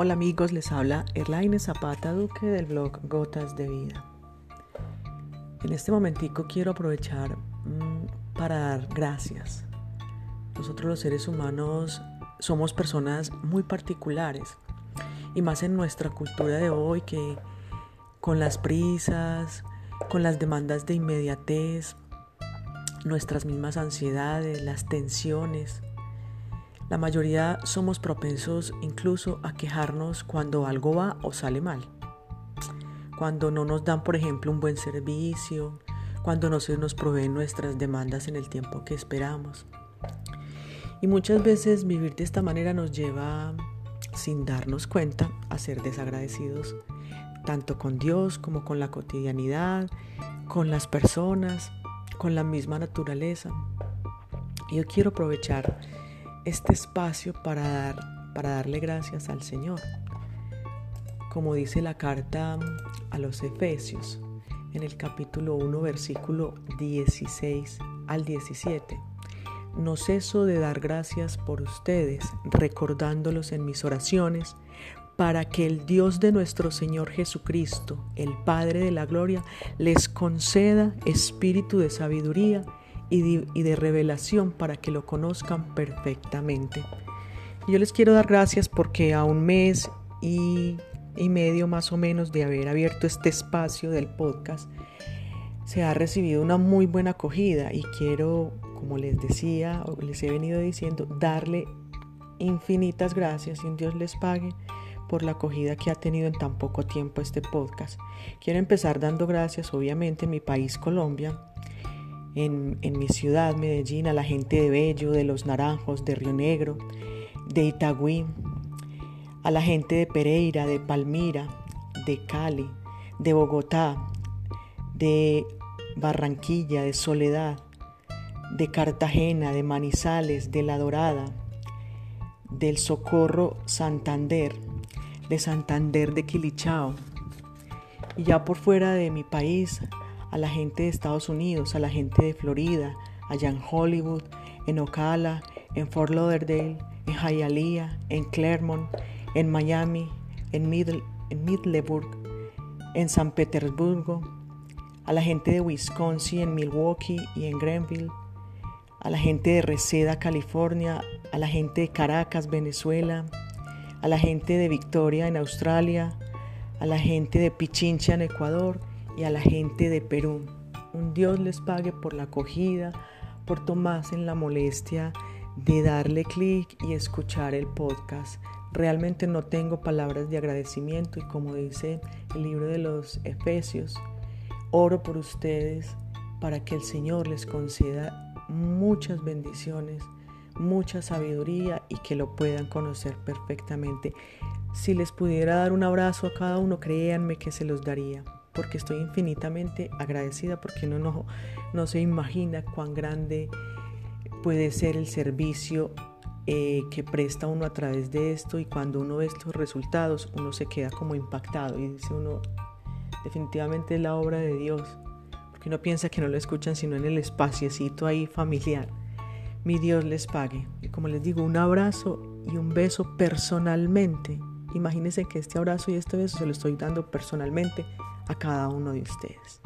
Hola amigos, les habla Erlaine Zapata Duque del blog Gotas de Vida. En este momentico quiero aprovechar mmm, para dar gracias. Nosotros los seres humanos somos personas muy particulares y más en nuestra cultura de hoy que con las prisas, con las demandas de inmediatez, nuestras mismas ansiedades, las tensiones, la mayoría somos propensos incluso a quejarnos cuando algo va o sale mal. Cuando no nos dan, por ejemplo, un buen servicio, cuando no se nos proveen nuestras demandas en el tiempo que esperamos. Y muchas veces vivir de esta manera nos lleva, sin darnos cuenta, a ser desagradecidos, tanto con Dios como con la cotidianidad, con las personas, con la misma naturaleza. Yo quiero aprovechar este espacio para, dar, para darle gracias al Señor. Como dice la carta a los Efesios en el capítulo 1, versículo 16 al 17. No ceso de dar gracias por ustedes, recordándolos en mis oraciones, para que el Dios de nuestro Señor Jesucristo, el Padre de la Gloria, les conceda espíritu de sabiduría y de, revelación para que lo conozcan perfectamente. Yo les quiero dar gracias porque a un mes y, y medio más o menos de haber abierto este espacio del podcast, se ha recibido una muy buena acogida y quiero, como les decía o les he venido diciendo, darle infinitas gracias y un Dios les pague por la acogida que ha tenido en tan poco tiempo este podcast. Quiero empezar dando gracias, obviamente, en mi país, Colombia, en, mi ciudad, Medellín, a la gente de Bello, de Los Naranjos, de Río Negro, de Itagüí, a la gente de Pereira, de Palmira, de Cali, de Bogotá, de Barranquilla, de Soledad, de Cartagena, de Manizales, de La Dorada, del Socorro Santander, de Santander de Quilichao. Y ya por fuera de mi país, a la gente de Estados Unidos, a la gente de Florida, allá en Hollywood, en Ocala, en Fort Lauderdale, en Hialeah, en Claremont, en Miami, en, en Midleburg, en San Petersburgo, a la gente de Wisconsin, en Milwaukee y en Granville, a la gente de Reseda, California, a la gente de Caracas, Venezuela, a la gente de Victoria en Australia, a la gente de Pichincha en Ecuador y a la gente de Perú. Un Dios les pague por la acogida, por tomarse en la molestia de darle clic y escuchar el podcast. Realmente no tengo palabras de agradecimiento y como dice el libro de los Efesios, oro por ustedes para que el Señor les conceda muchas bendiciones, mucha sabiduría y que lo puedan conocer perfectamente. Si les pudiera dar un abrazo a cada uno, créanme que se los daría porque estoy infinitamente agradecida porque uno no, no se imagina cuán grande puede ser el servicio eh, que presta uno a través de esto y cuando uno ve estos resultados uno se queda como impactado y dice uno definitivamente es la obra de Dios porque uno piensa que no lo escuchan sino en el espaciecito ahí familiar. Mi Dios les pague. Y como les digo un abrazo y un beso personalmente. Imagínense que este abrazo y este beso se lo estoy dando personalmente a cada uno de ustedes.